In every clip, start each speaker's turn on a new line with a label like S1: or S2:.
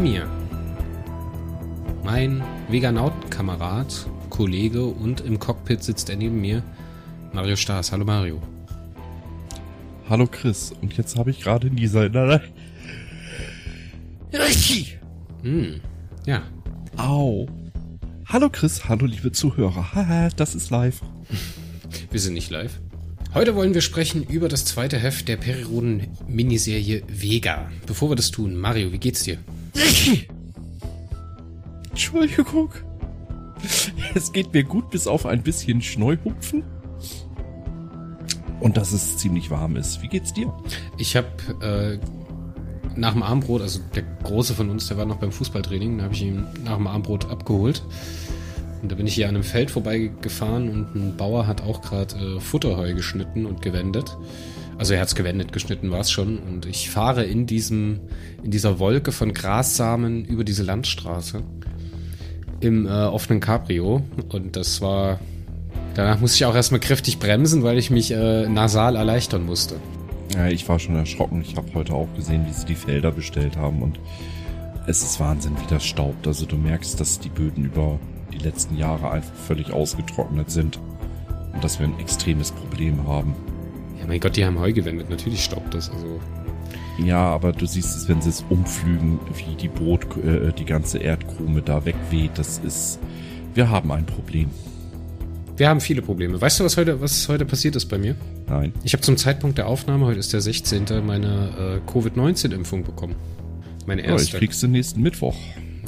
S1: Bei mir mein Veganautenkamerad, Kollege und im Cockpit sitzt er neben mir, Mario Staas. Hallo Mario.
S2: Hallo Chris. Und jetzt habe ich gerade in dieser...
S1: Hm, ja.
S2: Au. Hallo Chris, hallo liebe Zuhörer. Haha, das ist live.
S1: Wir sind nicht live. Heute wollen wir sprechen über das zweite Heft der Perioden-Miniserie Vega. Bevor wir das tun, Mario, wie geht's dir?
S2: Entschuldigung. Es geht mir gut, bis auf ein bisschen Schneuhupfen. Und dass es ziemlich warm ist. Wie geht's dir?
S1: Ich habe äh, nach dem Armbrot, also der Große von uns, der war noch beim Fußballtraining, da habe ich ihn nach dem Armbrot abgeholt. Und da bin ich hier an einem Feld vorbeigefahren und ein Bauer hat auch gerade äh, Futterheu geschnitten und gewendet. Also er hat's gewendet, geschnitten war es schon. Und ich fahre in diesem, in dieser Wolke von Grassamen über diese Landstraße im äh, offenen Cabrio. Und das war. Danach musste ich auch erstmal kräftig bremsen, weil ich mich äh, nasal erleichtern musste.
S2: Ja, ich war schon erschrocken. Ich habe heute auch gesehen, wie sie die Felder bestellt haben und es ist Wahnsinn, wie das staubt. Also du merkst, dass die Böden über die letzten Jahre einfach völlig ausgetrocknet sind und dass wir ein extremes Problem haben.
S1: Ja, mein Gott, die haben Heu gewendet. Natürlich staubt das. Also
S2: Ja, aber du siehst es, wenn sie es umflügen, wie die Brot, äh, die ganze Erdkrume da wegweht. Das ist, wir haben ein Problem.
S1: wir haben viele Probleme. Weißt du, was heute, was heute passiert ist bei mir?
S2: Nein.
S1: Ich habe zum Zeitpunkt der Aufnahme, heute ist der 16., meine äh, Covid-19-Impfung bekommen. Meine
S2: Ja, ich
S1: erste.
S2: krieg's den nächsten Mittwoch.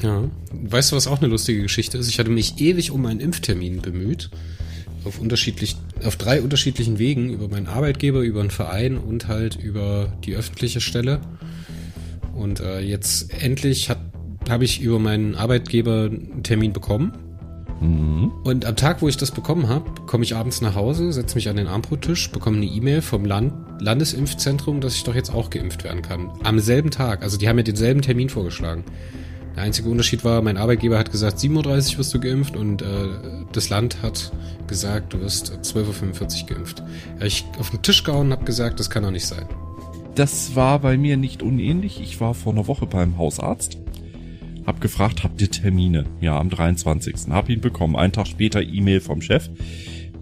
S1: Ja. Weißt du, was auch eine lustige Geschichte ist? Ich hatte mich ewig um einen Impftermin bemüht. Auf unterschiedlich, auf drei unterschiedlichen Wegen. Über meinen Arbeitgeber, über einen Verein und halt über die öffentliche Stelle. Und äh, jetzt endlich habe ich über meinen Arbeitgeber einen Termin bekommen.
S2: Mhm.
S1: Und am Tag, wo ich das bekommen habe, komme ich abends nach Hause, setze mich an den Armbrottisch, bekomme eine E-Mail vom Land Landesimpfzentrum, dass ich doch jetzt auch geimpft werden kann. Am selben Tag. Also die haben mir denselben Termin vorgeschlagen. Der einzige Unterschied war, mein Arbeitgeber hat gesagt, 7.30 Uhr wirst du geimpft und äh, das Land hat gesagt, du wirst 12.45 Uhr geimpft. Ja, ich auf den Tisch gehauen und habe gesagt, das kann doch nicht sein.
S2: Das war bei mir nicht unähnlich. Ich war vor einer Woche beim Hausarzt. Hab gefragt, habt ihr Termine? Ja, am 23. Hab ihn bekommen. Einen Tag später E-Mail vom Chef.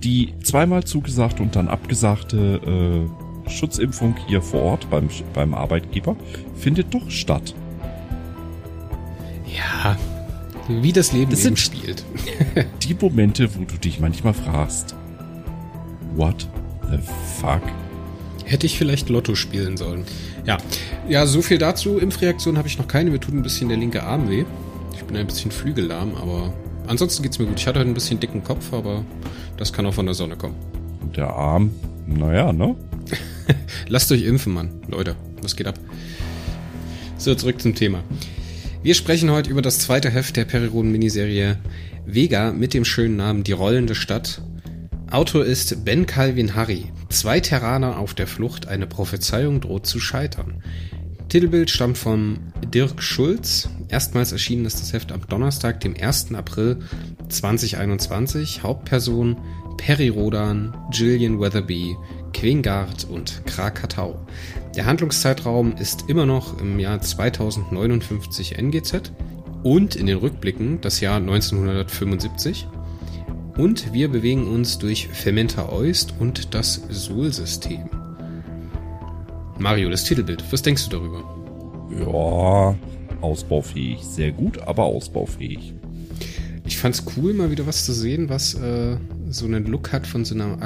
S2: Die zweimal zugesagte und dann abgesagte äh, Schutzimpfung hier vor Ort beim, beim Arbeitgeber findet doch statt.
S1: Ja, wie das Leben
S2: Das
S1: eben spielt.
S2: Die Momente, wo du dich manchmal fragst, what the fuck?
S1: Hätte ich vielleicht Lotto spielen sollen. Ja, ja, so viel dazu. Impfreaktion habe ich noch keine. Mir tut ein bisschen der linke Arm weh. Ich bin ein bisschen flügellahm, aber ansonsten geht's mir gut. Ich hatte heute ein bisschen dicken Kopf, aber das kann auch von der Sonne kommen.
S2: Und der Arm, naja, ne?
S1: Lasst euch impfen, Mann. Leute, was geht ab? So, zurück zum Thema. Wir sprechen heute über das zweite Heft der Perioden-Miniserie Vega mit dem schönen Namen Die rollende Stadt. Autor ist Ben Calvin Harry. Zwei Terraner auf der Flucht, eine Prophezeiung droht zu scheitern. Titelbild stammt von Dirk Schulz. Erstmals erschienen ist das Heft am Donnerstag, dem 1. April 2021. Hauptperson Perry Rodan, Gillian Weatherby, Quengard und Krakatau. Der Handlungszeitraum ist immer noch im Jahr 2059 NGZ und in den Rückblicken das Jahr 1975. Und wir bewegen uns durch Fermenta Oist und das Sol-System. Mario, das Titelbild, was denkst du darüber?
S2: Ja, ausbaufähig. Sehr gut, aber ausbaufähig.
S1: Ich fand's cool, mal wieder was zu sehen, was äh, so einen Look hat von so einer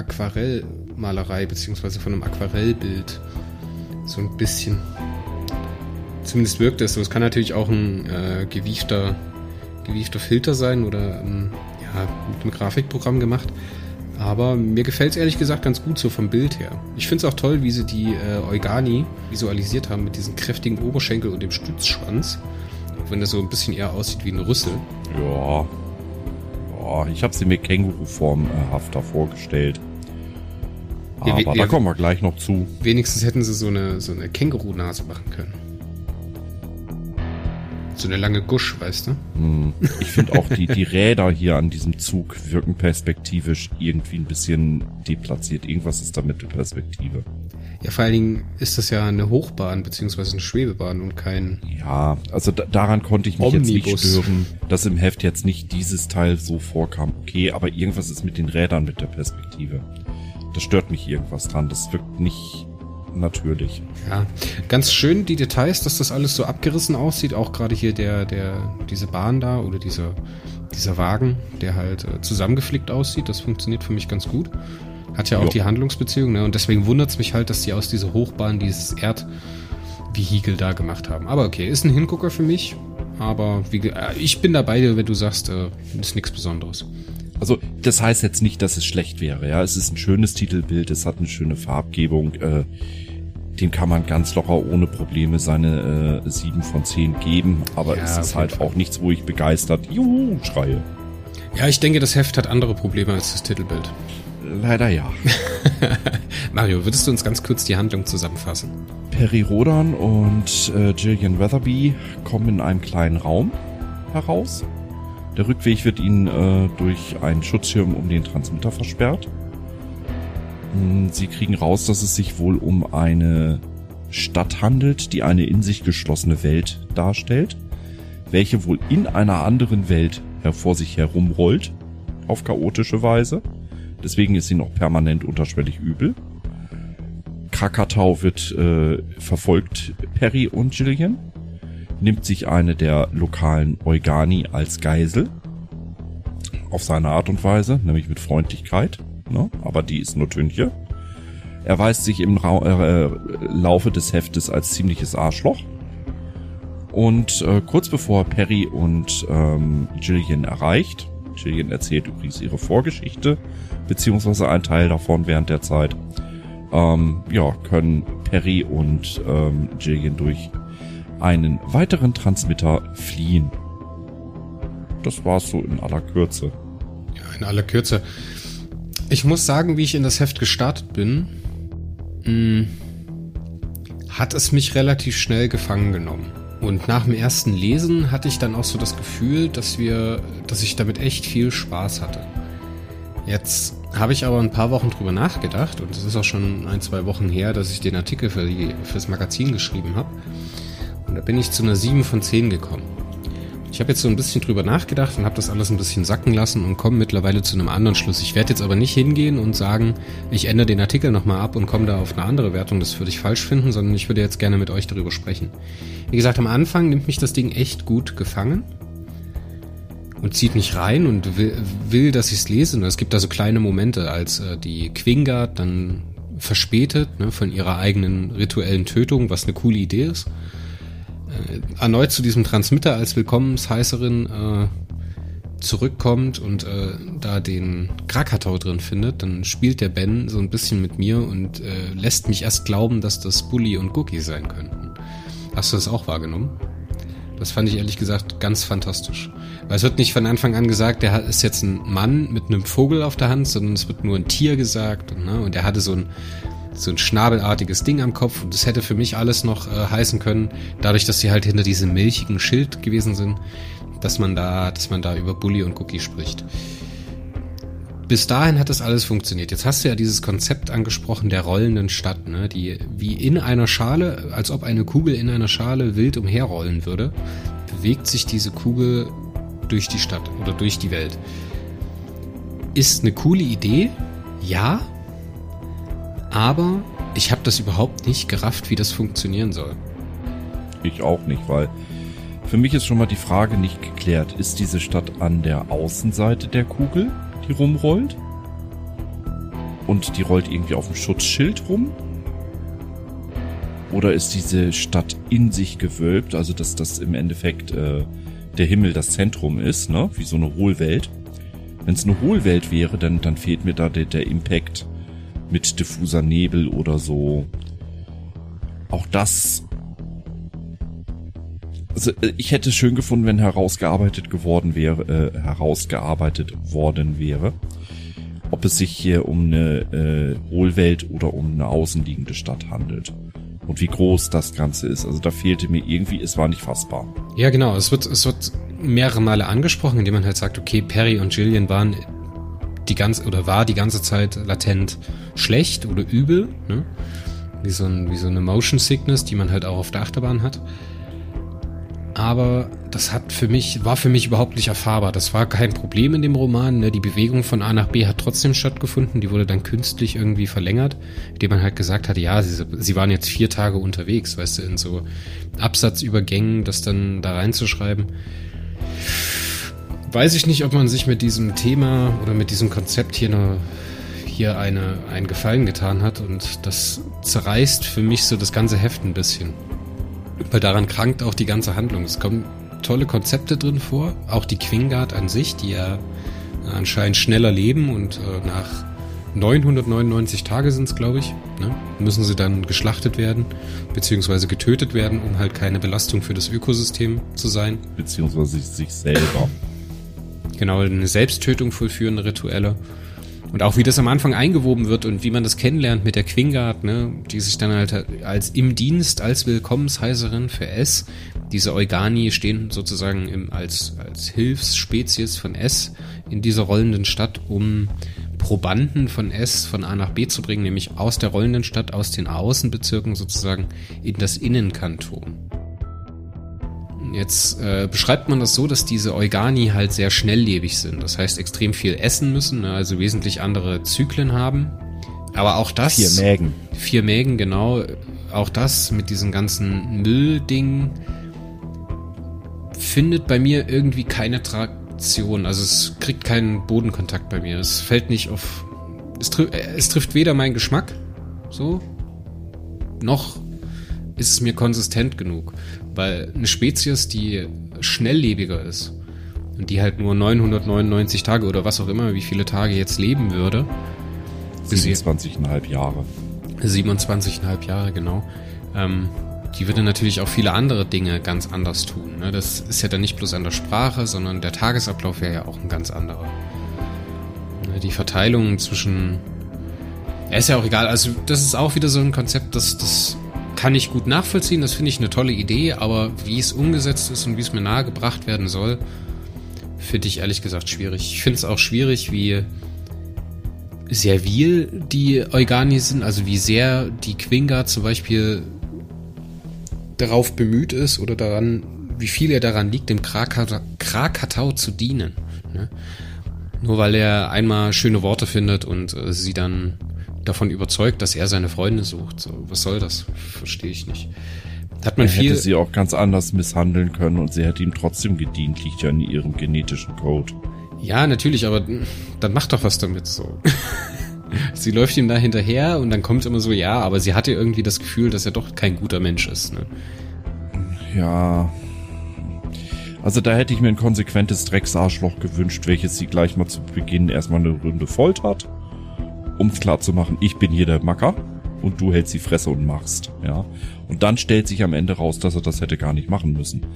S1: Aquarellmalerei, beziehungsweise von einem Aquarellbild. So ein bisschen. Zumindest wirkt es so. Es kann natürlich auch ein äh, gewiefter, gewiefter Filter sein oder ähm, ja, mit einem Grafikprogramm gemacht. Aber mir gefällt's ehrlich gesagt ganz gut so vom Bild her. Ich find's auch toll, wie sie die äh, Eugani visualisiert haben mit diesen kräftigen Oberschenkel und dem Stützschwanz. Auch wenn das so ein bisschen eher aussieht wie ein Rüssel.
S2: Ja. ja ich habe sie mir Känguru-formhafter vorgestellt.
S1: Ja,
S2: Aber
S1: wir-
S2: da kommen wir gleich noch zu.
S1: Wenigstens hätten sie so eine, so eine Känguru-Nase machen können. So eine lange Gusch, weißt du?
S2: Hm. Ich finde auch die, die Räder hier an diesem Zug wirken perspektivisch irgendwie ein bisschen deplatziert. Irgendwas ist da mit der Perspektive.
S1: Ja, vor allen Dingen ist das ja eine Hochbahn beziehungsweise eine Schwebebahn und kein.
S2: Ja, also da, daran konnte ich mich
S1: Omnibus.
S2: jetzt nicht stören, dass im Heft jetzt nicht dieses Teil so vorkam. Okay, aber irgendwas ist mit den Rädern mit der Perspektive. Das stört mich irgendwas dran. Das wirkt nicht natürlich.
S1: Ja, ganz schön die Details, dass das alles so abgerissen aussieht. Auch gerade hier der, der, diese Bahn da oder dieser, dieser Wagen, der halt äh, zusammengeflickt aussieht. Das funktioniert für mich ganz gut. Hat ja auch
S2: Jo.
S1: die Handlungsbeziehung, ne? Und deswegen wundert es mich halt, dass die aus dieser Hochbahn dieses Erdvehikel da gemacht haben. Aber okay, ist ein Hingucker für mich. Aber wie, äh, ich bin dabei, wenn du sagst, äh, ist nichts Besonderes.
S2: Also das heißt jetzt nicht, dass es schlecht wäre. Ja, es ist ein schönes Titelbild, es hat eine schöne Farbgebung. Äh, dem kann man ganz locker ohne Probleme seine äh, 7 von 10 geben. Aber
S1: Ja,
S2: es ist halt
S1: Fall.
S2: auch nichts, wo ich begeistert Juhu schreie.
S1: Ja, ich denke, das Heft hat andere Probleme als das Titelbild.
S2: Leider ja.
S1: Mario, würdest du uns ganz kurz die Handlung zusammenfassen?
S2: Perry Rodan und äh, Gillian Weatherby kommen in einem kleinen Raum heraus. Der Rückweg wird ihnen äh, durch einen Schutzschirm um den Transmitter versperrt. Mm, Sie kriegen raus, dass es sich wohl um eine Stadt handelt, die eine in sich geschlossene Welt darstellt, welche wohl in einer anderen Welt hervor sich herumrollt, auf chaotische Weise. Deswegen ist sie noch permanent unterschwellig übel. Krakatau wird äh, verfolgt Perry und Gillian, nimmt sich eine der lokalen Eugani als Geisel. Auf seine Art und Weise, nämlich mit Freundlichkeit. Ne? Aber die ist nur Tünche. Er weist sich im Ra äh, Laufe des Heftes als ziemliches Arschloch. Und äh, kurz bevor Perry und ähm, Gillian erreicht, Gillian erzählt übrigens ihre Vorgeschichte, beziehungsweise ein Teil davon während der Zeit, ähm, ja, können Perry und ähm, Gillian durch einen weiteren Transmitter fliehen. Das war's so in aller Kürze.
S1: Ja, in aller Kürze. Ich muss sagen, wie ich in das Heft gestartet bin, mh, hat es mich relativ schnell gefangen genommen. Und nach dem ersten Lesen hatte ich dann auch so das Gefühl, dass wir, dass ich damit echt viel Spaß hatte. Jetzt habe ich aber ein paar Wochen drüber nachgedacht und es ist auch schon ein, zwei Wochen her, dass ich den Artikel für die, fürs Magazin geschrieben habe. Und da bin ich zu einer 7 von 10 gekommen. Ich habe jetzt so ein bisschen drüber nachgedacht und habe das alles ein bisschen sacken lassen und komme mittlerweile zu einem anderen Schluss. Ich werde jetzt aber nicht hingehen und sagen, ich ändere den Artikel nochmal ab und komme da auf eine andere Wertung. Das würde ich falsch finden, sondern ich würde jetzt gerne mit euch darüber sprechen. Wie gesagt, am Anfang nimmt mich das Ding echt gut gefangen und zieht mich rein und will, will dass ich es lese. Und es gibt da so kleine Momente, als äh, die Quingard dann verspätet ne, von ihrer eigenen rituellen Tötung, was eine coole Idee ist erneut zu diesem Transmitter als Willkommensheißerin äh, zurückkommt und äh, da den Krakatau drin findet, dann spielt der Ben so ein bisschen mit mir und äh, lässt mich erst glauben, dass das Bully und Cookie sein könnten. Hast du das auch wahrgenommen? Das fand ich ehrlich gesagt ganz fantastisch. Weil es wird nicht von Anfang an gesagt, der ist jetzt ein Mann mit einem Vogel auf der Hand, sondern es wird nur ein Tier gesagt. Ne, und er hatte so ein, so ein schnabelartiges Ding am Kopf und das hätte für mich alles noch äh, heißen können, dadurch, dass sie halt hinter diesem milchigen Schild gewesen sind, dass man da, dass man da über Bully und Cookie spricht. Bis dahin hat das alles funktioniert. Jetzt hast du ja dieses Konzept angesprochen der rollenden Stadt, ne, die wie in einer Schale, als ob eine Kugel in einer Schale wild umherrollen würde, bewegt sich diese Kugel durch die Stadt oder durch die Welt. Ist eine coole Idee, ja, aber ich habe das überhaupt nicht gerafft, wie das funktionieren soll.
S2: Ich auch nicht, weil für mich ist schon mal die Frage nicht geklärt. Ist diese Stadt an der Außenseite der Kugel, die rumrollt? Und die rollt irgendwie auf dem Schutzschild rum? Oder ist diese Stadt in sich gewölbt, also dass das im Endeffekt äh, der Himmel das Zentrum ist, ne? Wie so eine Hohlwelt. Wenn es eine Hohlwelt wäre, dann, dann fehlt mir da der, der Impact mit diffuser Nebel oder so. Auch das also äh, ich hätte es schön gefunden, wenn herausgearbeitet geworden wäre, äh, herausgearbeitet worden wäre, ob es sich hier um eine äh, Hohlwelt oder um eine außenliegende Stadt handelt. und wie groß das Ganze ist. Also da fehlte mir irgendwie, es war nicht fassbar.
S1: Ja, genau. Es wird, es wird mehrere Male angesprochen, indem man halt sagt, okay, Perry und Jillian waren die ganze oder war die ganze Zeit latent schlecht oder übel, ne? Wie so, ein, wie so eine Motion Sickness, die man halt auch auf der Achterbahn hat. Aber das hat für mich, war für mich überhaupt nicht erfahrbar. Das war kein Problem in dem Roman. Ne? Die Bewegung von A nach B hat trotzdem stattgefunden. Die wurde dann künstlich irgendwie verlängert, indem man halt gesagt hat, ja, sie, sie waren jetzt vier Tage unterwegs, weißt du, in so Absatzübergängen, das dann da reinzuschreiben weiß ich nicht, ob man sich mit diesem Thema oder mit diesem Konzept hier eine, hier eine, einen Gefallen getan hat und das zerreißt für mich so das ganze Heft ein bisschen. Weil daran krankt auch die ganze Handlung. Es kommen tolle Konzepte drin vor, auch die Quingard an sich, die ja anscheinend schneller leben und äh, nach 999 Tage sind es, glaube ich, ne, müssen sie dann geschlachtet werden, beziehungsweise getötet werden, um halt keine Belastung für das Ökosystem zu sein.
S2: Beziehungsweise sich selber.
S1: Genau, eine Selbsttötung vollführende Rituelle. Und auch wie das am Anfang eingewoben wird und wie man das kennenlernt mit der Quingard, ne, die sich dann halt als im Dienst, als Willkommensheißerin für S, diese Eugani stehen sozusagen im, als, als Hilfsspezies von S in dieser rollenden Stadt, um Probanden von S von A nach B zu bringen, nämlich aus der rollenden Stadt, aus den Außenbezirken sozusagen in das Innenkanton. Jetzt äh, beschreibt man das so, dass diese Eugani halt sehr schnelllebig sind. Das heißt, extrem viel essen müssen, ne? also wesentlich andere Zyklen haben. Aber auch das.
S2: Vier Mägen.
S1: Vier Mägen, genau. Auch das mit diesen ganzen Mülldingen findet bei mir irgendwie keine Traktion. Also es kriegt keinen Bodenkontakt bei mir. Es fällt nicht auf. Es, tri es trifft weder meinen Geschmack, so, noch ist es mir konsistent genug. Weil eine Spezies, die schnelllebiger ist und die halt nur 999 Tage oder was auch immer, wie viele Tage jetzt leben würde.
S2: 27,5 Jahre.
S1: 27,5 Jahre, genau. Ähm, die würde natürlich auch viele andere Dinge ganz anders tun. Ne? Das ist ja dann nicht bloß an der Sprache, sondern der Tagesablauf wäre ja auch ein ganz anderer. Ne? Die Verteilung zwischen... Ja, ist ja auch egal. Also das ist auch wieder so ein Konzept, das, das kann ich gut nachvollziehen, das finde ich eine tolle Idee, aber wie es umgesetzt ist und wie es mir nahegebracht werden soll, finde ich ehrlich gesagt schwierig. Ich finde es auch schwierig, wie servil die Eugani sind, also wie sehr die Quinga zum Beispiel darauf bemüht ist oder daran, wie viel er daran liegt, dem Krakatau zu dienen. Ne? Nur weil er einmal schöne Worte findet und äh, sie dann davon überzeugt, dass er seine Freunde sucht. So, was soll das? Verstehe ich nicht.
S2: Hat man er viel hätte sie auch ganz anders misshandeln können und sie hätte ihm trotzdem gedient, liegt ja in ihrem genetischen Code.
S1: Ja, natürlich, aber dann macht doch was damit so. sie läuft ihm da hinterher und dann kommt immer so, ja, aber sie hatte irgendwie das Gefühl, dass er doch kein guter Mensch ist. Ne?
S2: Ja. Also da hätte ich mir ein konsequentes Drecksarschloch gewünscht, welches sie gleich mal zu Beginn erstmal eine Runde foltert um klar zu machen, ich bin hier der Macker und du hältst die Fresse und machst, ja. Und dann stellt sich am Ende raus, dass er das hätte gar nicht machen müssen.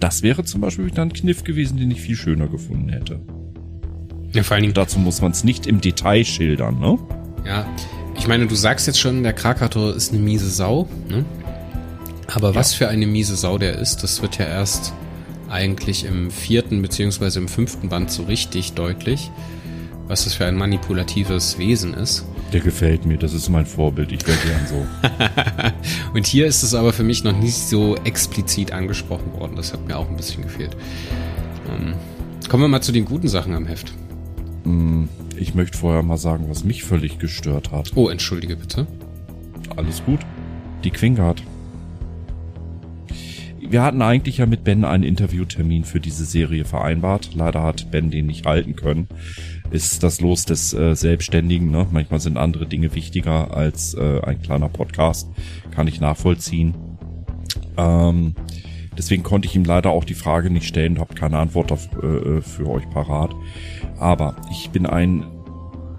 S2: Das wäre zum Beispiel dann ein Kniff gewesen, den ich viel schöner gefunden hätte. Ja, vor allen Dingen. Dazu muss man es nicht im Detail schildern, ne?
S1: Ja, ich meine, du sagst jetzt schon, der Krakator ist eine miese Sau, ne? Aber ja. was für eine miese Sau der ist, das wird ja erst eigentlich im vierten beziehungsweise im fünften Band so richtig deutlich was das für ein manipulatives Wesen ist.
S2: Der gefällt mir, das ist mein Vorbild, ich wäre gern so.
S1: und hier ist es aber für mich noch nicht so explizit angesprochen worden, das hat mir auch ein bisschen gefehlt. Ähm, kommen wir mal zu den guten Sachen am Heft.
S2: Mm, ich möchte vorher mal sagen, was mich völlig gestört hat.
S1: Oh, entschuldige bitte.
S2: Alles gut. Die Quingard. Wir hatten eigentlich ja mit Ben einen Interviewtermin für diese Serie vereinbart. Leider hat Ben den nicht halten können ist das Los des äh, Selbstständigen. Ne? Manchmal sind andere Dinge wichtiger als äh, ein kleiner Podcast. Kann ich nachvollziehen. Ähm, deswegen konnte ich ihm leider auch die Frage nicht stellen und habe keine Antwort auf, äh, äh, für euch parat. Aber ich bin ein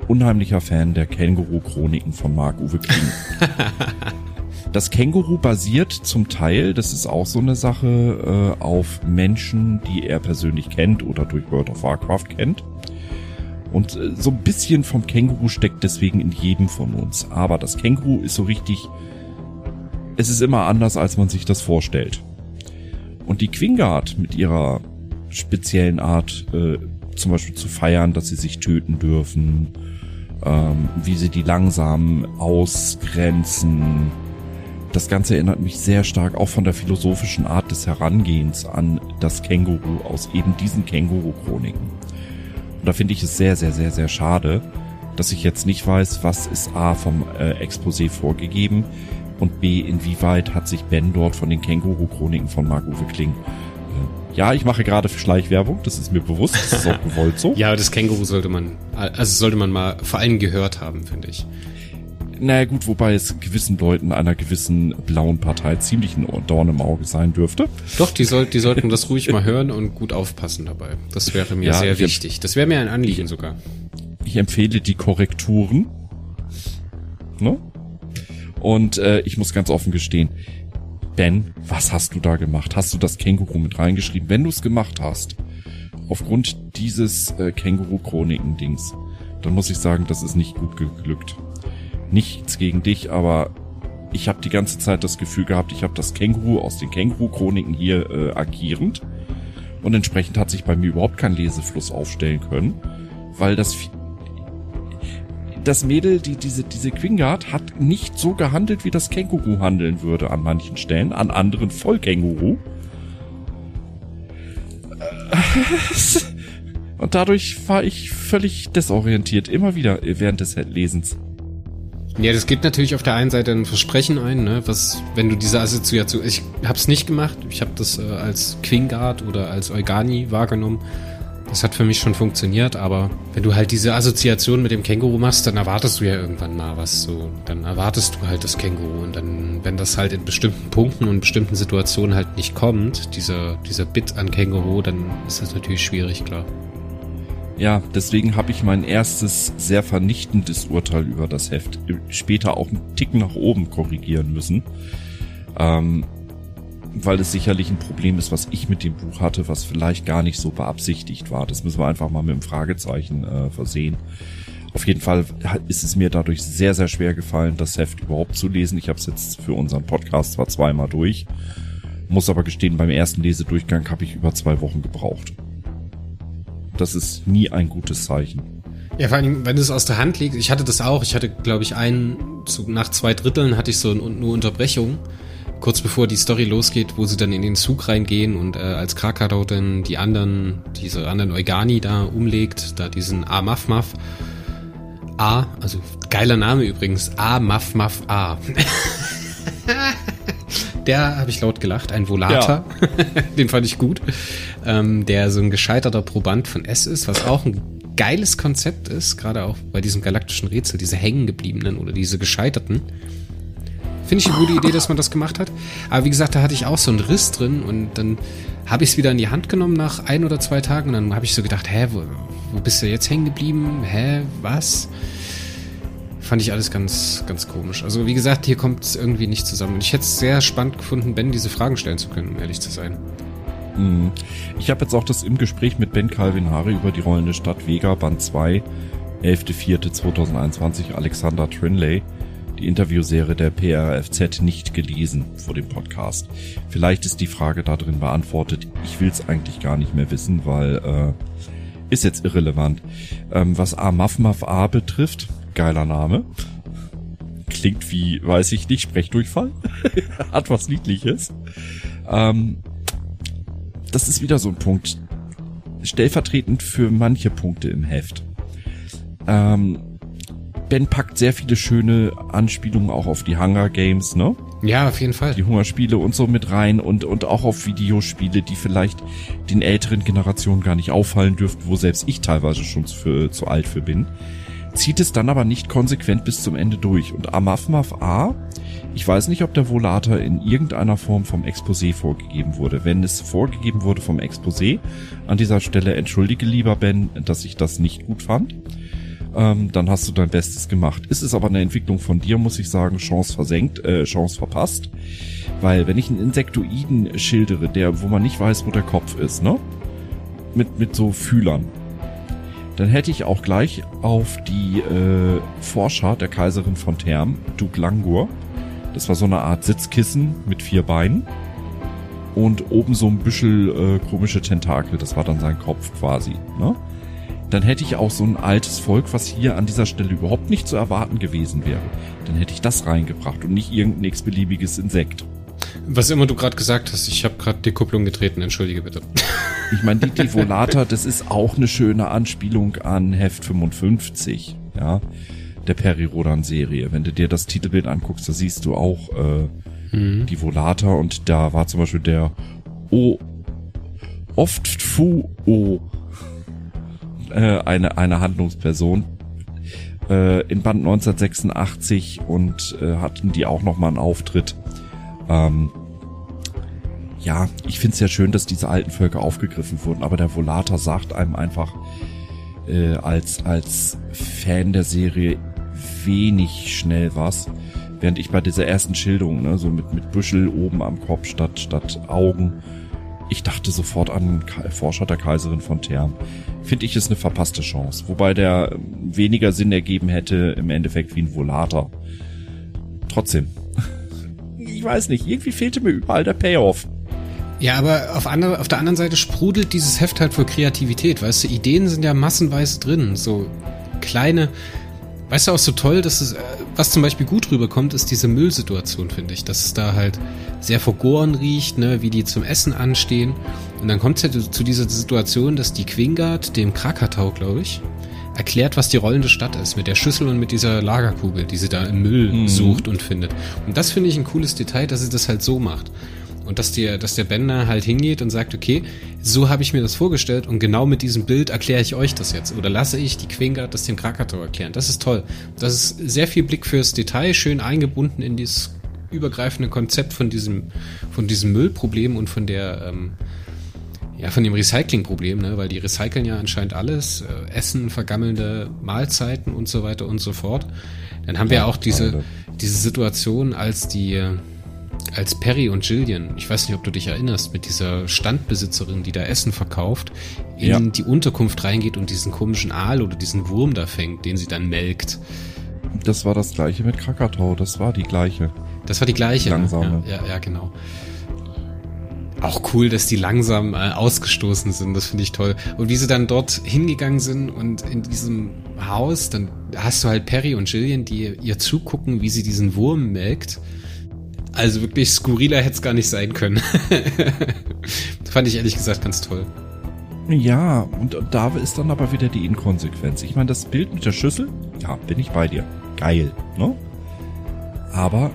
S2: unheimlicher Fan der Känguru-Chroniken von Marc-Uwe Kling. Das Känguru basiert zum Teil, das ist auch so eine Sache, äh, auf Menschen, die er persönlich kennt oder durch World of Warcraft kennt. Und äh, so ein bisschen vom Känguru steckt deswegen in jedem von uns. Aber das Känguru ist so richtig es ist immer anders, als man sich das vorstellt. Und die Quingard mit ihrer speziellen Art, äh, zum Beispiel zu feiern, dass sie sich töten dürfen, ähm, wie sie die langsam ausgrenzen. Das Ganze erinnert mich sehr stark auch von der philosophischen Art des Herangehens an das Känguru aus eben diesen Känguru-Chroniken. Und da finde ich es sehr, sehr, sehr, sehr schade, dass ich jetzt nicht weiß, was ist A vom äh, Exposé vorgegeben und B, inwieweit hat sich Ben dort von den Känguru-Chroniken von Marc-Uwe Kling äh, ja, ich mache gerade Schleichwerbung, das ist mir bewusst, das ist auch gewollt so.
S1: ja, das Känguru sollte man, also sollte man mal vor allem gehört haben, finde ich.
S2: Naja gut, wobei es gewissen Leuten einer gewissen blauen Partei ziemlich ein Dorn im Auge sein dürfte.
S1: Doch, die, soll, die sollten das ruhig mal hören und gut aufpassen dabei. Das wäre mir ja, sehr wichtig. Das wäre mir ein Anliegen sogar.
S2: Ich empfehle die Korrekturen. Ne? Und äh, ich muss ganz offen gestehen, Ben, was hast du da gemacht? Hast du das Känguru mit reingeschrieben? Wenn du es gemacht hast, aufgrund dieses äh, Känguru-Chroniken-Dings, dann muss ich sagen, das ist nicht gut geglückt nichts gegen dich, aber ich habe die ganze Zeit das Gefühl gehabt, ich habe das Känguru aus den Känguru-Chroniken hier äh, agierend. Und entsprechend hat sich bei mir überhaupt kein Lesefluss aufstellen können, weil das das Mädel, die diese diese Quingard hat nicht so gehandelt, wie das Känguru handeln würde an manchen Stellen, an anderen voll Känguru. Und dadurch war ich völlig desorientiert, immer wieder während des Lesens.
S1: Ja, das gibt natürlich auf der einen Seite ein Versprechen ein, ne, was, wenn du diese Assoziation, ich hab's nicht gemacht, ich habe das äh, als Quingard oder als Eugani wahrgenommen. Das hat für mich schon funktioniert, aber wenn du halt diese Assoziation mit dem Känguru machst, dann erwartest du ja irgendwann mal was so. Dann erwartest du halt das Känguru und dann, wenn das halt in bestimmten Punkten und bestimmten Situationen halt nicht kommt, dieser, dieser Bit an Känguru, dann ist das natürlich schwierig, klar.
S2: Ja, deswegen habe ich mein erstes sehr vernichtendes Urteil über das Heft später auch einen Tick nach oben korrigieren müssen. Ähm, weil es sicherlich ein Problem ist, was ich mit dem Buch hatte, was vielleicht gar nicht so beabsichtigt war. Das müssen wir einfach mal mit einem Fragezeichen äh, versehen. Auf jeden Fall ist es mir dadurch sehr, sehr schwer gefallen, das Heft überhaupt zu lesen. Ich habe es jetzt für unseren Podcast zwar zweimal durch, muss aber gestehen, beim ersten Lesedurchgang habe ich über zwei Wochen gebraucht. Das ist nie ein gutes Zeichen.
S1: Ja, vor allem, wenn es aus der Hand liegt. Ich hatte das auch. Ich hatte, glaube ich, einen, so nach zwei Dritteln hatte ich so eine Unterbrechung. Kurz bevor die Story losgeht, wo sie dann in den Zug reingehen und äh, als Krakadau dann die anderen, diese anderen Eugani da umlegt, da diesen A Muff Muff. A, also geiler Name übrigens, A Muff Muff A. der habe ich laut gelacht, ein Volata. Ja. Den fand ich gut. Ähm, der so ein gescheiterter Proband von S ist, was auch ein geiles Konzept ist, gerade auch bei diesem galaktischen Rätsel, diese hängengebliebenen oder diese gescheiterten. Finde ich eine gute Idee, dass man das gemacht hat. Aber wie gesagt, da hatte ich auch so einen Riss drin und dann habe ich es wieder in die Hand genommen nach ein oder zwei Tagen und dann habe ich so gedacht, hä, wo, wo bist du jetzt hängen geblieben? Hä, was? Fand ich alles ganz, ganz komisch. Also wie gesagt, hier kommt es irgendwie nicht zusammen. Und ich hätte es sehr spannend gefunden, Ben diese Fragen stellen zu können, um ehrlich zu sein.
S2: Mhm. Ich habe jetzt auch das im Gespräch mit Ben Calvin Hari über die rollende Stadt Vega, Band 2, 11.04.2021, Alexander Trinley, die Interviewserie der PRFZ nicht gelesen vor dem Podcast. Vielleicht ist die Frage da drin beantwortet. Ich will es eigentlich gar nicht mehr wissen, weil äh, ist jetzt irrelevant. Ähm, was A Muff Muff A betrifft, geiler Name. Klingt wie, weiß ich nicht, Sprechdurchfall. Hat was Niedliches. Ähm, das ist wieder so ein Punkt. Stellvertretend für manche Punkte im Heft. Ähm, Ben packt sehr viele schöne Anspielungen auch auf die Hunger Games, ne?
S1: Ja, auf jeden Fall.
S2: Die Hungerspiele und so mit rein und, und auch auf Videospiele, die vielleicht den älteren Generationen gar nicht auffallen dürften, wo selbst ich teilweise schon für, zu alt für bin zieht es dann aber nicht konsequent bis zum Ende durch. Und Amafmaf A, ich weiß nicht, ob der Volata in irgendeiner Form vom Exposé vorgegeben wurde. Wenn es vorgegeben wurde vom Exposé, an dieser Stelle entschuldige lieber Ben, dass ich das nicht gut fand. Ähm, dann hast du dein Bestes gemacht. Ist es aber eine Entwicklung von dir, muss ich sagen, Chance versenkt, äh, Chance verpasst. Weil wenn ich einen Insektoiden schildere, der, wo man nicht weiß, wo der Kopf ist, ne? Mit, mit so Fühlern, dann hätte ich auch gleich auf die äh, Forscher der Kaiserin von Term, Duke Langur, Das war so eine Art Sitzkissen mit vier Beinen und oben so ein büschel äh, komische Tentakel. Das war dann sein Kopf quasi. Ne? Dann hätte ich auch so ein altes Volk, was hier an dieser Stelle überhaupt nicht zu erwarten gewesen wäre. Dann hätte ich das reingebracht und nicht irgendein x-beliebiges Insekt.
S1: Was immer du gerade gesagt hast, ich habe gerade die Kupplung getreten, entschuldige bitte.
S2: Ich meine, die Divolata, das ist auch eine schöne Anspielung an Heft 55, ja, der Peri-Rodan-Serie. Wenn du dir das Titelbild anguckst, da siehst du auch äh, mhm. die Volata und da war zum Beispiel der O oft Fu O äh, eine, eine Handlungsperson äh, in Band 1986 und äh, hatten die auch nochmal einen Auftritt. Ähm, ja, ich finde es ja schön, dass diese alten Völker aufgegriffen wurden, aber der Volata sagt einem einfach äh, als, als Fan der Serie wenig schnell was. Während ich bei dieser ersten Schilderung, ne, so mit, mit Büschel oben am Kopf statt, statt Augen, ich dachte sofort an Forscher der Kaiserin von Term. Finde ich, ist eine verpasste Chance. Wobei der weniger Sinn ergeben hätte im Endeffekt wie ein Volater. Trotzdem. Ich weiß nicht, irgendwie fehlte mir überall der Payoff.
S1: Ja, aber auf, andere, auf der anderen Seite sprudelt dieses Heft halt vor Kreativität, weißt du, Ideen sind ja massenweise drin, so kleine, weißt du auch so toll, dass es, äh, was zum Beispiel gut rüberkommt, ist diese Müllsituation, finde ich, dass es da halt sehr vergoren riecht, ne, wie die zum Essen anstehen und dann kommt es ja zu dieser Situation, dass die Quingard dem Krakatau, glaube ich, erklärt, was die rollende Stadt ist, mit der Schüssel und mit dieser Lagerkugel, die sie da im Müll mhm. sucht und findet. Und das finde ich ein cooles Detail, dass sie das halt so macht. Und dass der, dass der Bender halt hingeht und sagt, okay, so habe ich mir das vorgestellt und genau mit diesem Bild erkläre ich euch das jetzt. Oder lasse ich die Quingard das dem Krakatoa erklären. Das ist toll. Das ist sehr viel Blick fürs Detail, schön eingebunden in dieses übergreifende Konzept von diesem, von diesem Müllproblem und von der, ähm, ja, von dem Recyclingproblem, ne? weil die recyceln ja anscheinend alles, äh, Essen, vergammelnde Mahlzeiten und so weiter und so fort. Dann haben wir ja, auch diese, diese Situation, als die, äh, als Perry und Jillian, ich weiß nicht, ob du dich erinnerst, mit dieser Standbesitzerin, die da Essen verkauft, in ja. die Unterkunft reingeht und diesen komischen Aal oder diesen Wurm da fängt, den sie dann melkt.
S2: Das war das gleiche mit Krakatau, das war die gleiche.
S1: Das war die gleiche.
S2: Langsame.
S1: Ja, ja, ja, genau. Auch cool, dass die langsam äh, ausgestoßen sind, das finde ich toll. Und wie sie dann dort hingegangen sind und in diesem Haus, dann hast du halt Perry und Jillian, die ihr zugucken, wie sie diesen Wurm melkt also wirklich skurriler hätte es gar nicht sein können. Fand ich ehrlich gesagt ganz toll.
S2: Ja, und da ist dann aber wieder die Inkonsequenz. Ich meine, das Bild mit der Schüssel, ja, bin ich bei dir. Geil, ne? Aber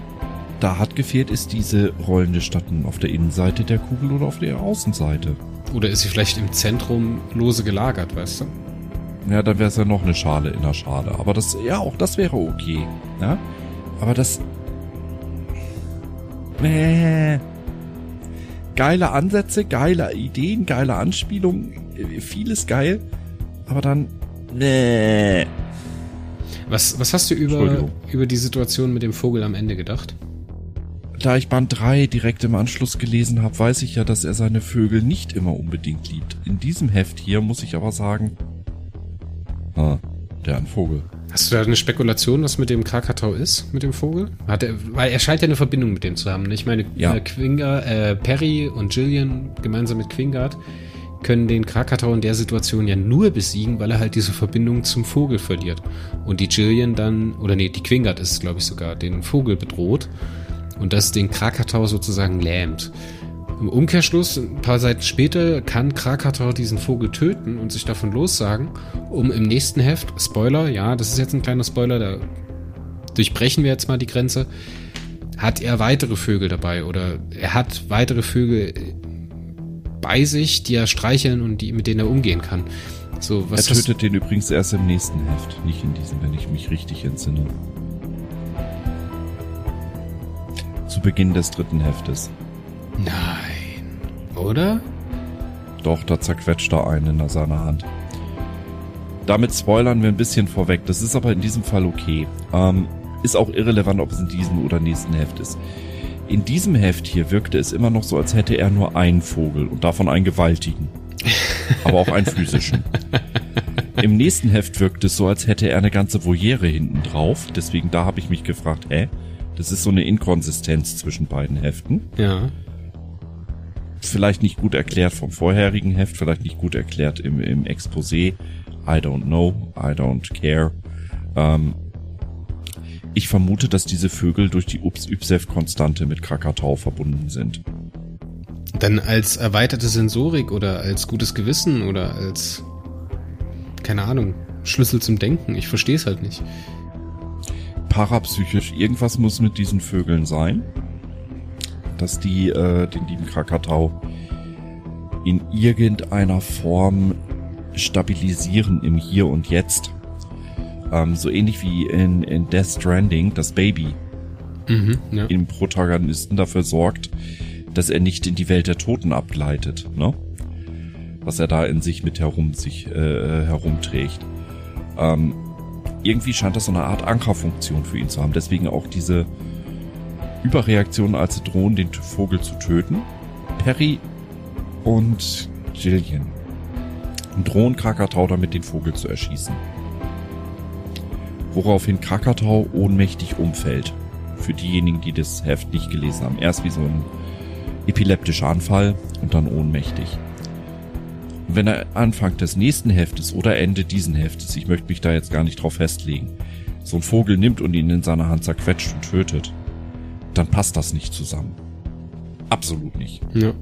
S2: da hat gefehlt, ist diese rollende Stadt auf der Innenseite der Kugel oder auf der Außenseite.
S1: Oder ist sie vielleicht im Zentrum lose gelagert, weißt du?
S2: Ja, dann wäre es ja noch eine Schale in der Schale. Aber das, ja, auch das wäre okay. Ja? Aber das Nee. Geile Ansätze, geile Ideen, geile Anspielungen, vieles geil, aber dann nee.
S1: Was, was hast du über, über die Situation mit dem Vogel am Ende gedacht?
S2: Da ich Band 3 direkt im Anschluss gelesen habe, weiß ich ja, dass er seine Vögel nicht immer unbedingt liebt. In diesem Heft hier muss ich aber sagen, ah, der ein Vogel.
S1: Hast du da eine Spekulation, was mit dem Krakatau ist, mit dem Vogel? Hat er, weil er scheint ja eine Verbindung mit dem zu haben. Ne? Ich meine, ja. äh, Quingard, äh, Perry und Gillian gemeinsam mit Quingard können den Krakatau in der Situation ja nur besiegen, weil er halt diese Verbindung zum Vogel verliert. Und die Gillian dann, oder nee, die Quingard ist, glaube ich, sogar, den Vogel bedroht und das den Krakatau sozusagen lähmt. Im Umkehrschluss, ein paar Seiten später, kann Krakatau diesen Vogel töten und sich davon lossagen, um im nächsten Heft, Spoiler, ja, das ist jetzt ein kleiner Spoiler, da durchbrechen wir jetzt mal die Grenze, hat er weitere Vögel dabei oder er hat weitere Vögel bei sich, die er streicheln und die, mit denen er umgehen kann.
S2: So, was er tötet den übrigens erst im nächsten Heft, nicht in diesem, wenn ich mich richtig entsinne. Zu Beginn des dritten Heftes.
S1: Nein. Oder?
S2: Doch, da zerquetscht er einen in seiner Hand. Damit spoilern wir ein bisschen vorweg. Das ist aber in diesem Fall okay. Ähm, ist auch irrelevant, ob es in diesem oder nächsten Heft ist. In diesem Heft hier wirkte es immer noch so, als hätte er nur einen Vogel und davon einen gewaltigen. aber auch einen physischen. Im nächsten Heft wirkt es so, als hätte er eine ganze Voliere hinten drauf. Deswegen da habe ich mich gefragt, hä? Das ist so eine Inkonsistenz zwischen beiden Heften.
S1: Ja.
S2: Vielleicht nicht gut erklärt vom vorherigen Heft, vielleicht nicht gut erklärt im, im Exposé. I don't know, I don't care. Ähm, ich vermute, dass diese Vögel durch die Ups-Ypsef-Konstante mit Krakatau verbunden sind.
S1: Dann als erweiterte Sensorik oder als gutes Gewissen oder als, keine Ahnung, Schlüssel zum Denken. Ich verstehe es halt nicht.
S2: Parapsychisch, irgendwas muss mit diesen Vögeln sein, dass die äh, den lieben Krakatau in irgendeiner Form stabilisieren im Hier und Jetzt. Ähm, so ähnlich wie in, in Death Stranding, das Baby
S1: Mhm, ja.
S2: im Protagonisten dafür sorgt, dass er nicht in die Welt der Toten abgleitet, ne? Was er da in sich mit herum sich äh, herumträgt. Ähm, irgendwie scheint das so eine Art Ankerfunktion für ihn zu haben. Deswegen auch diese Überreaktion, als sie drohen, den Vogel zu töten. Perry und Jillian drohen Krakatau damit, den Vogel zu erschießen. Woraufhin Krakatau ohnmächtig umfällt. Für diejenigen, die das Heft nicht gelesen haben. Erst wie so ein epileptischer Anfall und dann ohnmächtig. Wenn er Anfang des nächsten Heftes oder Ende diesen Heftes, ich möchte mich da jetzt gar nicht drauf festlegen, so ein Vogel nimmt und ihn in seiner Hand zerquetscht und tötet, dann passt das nicht zusammen. Absolut nicht.
S1: ja.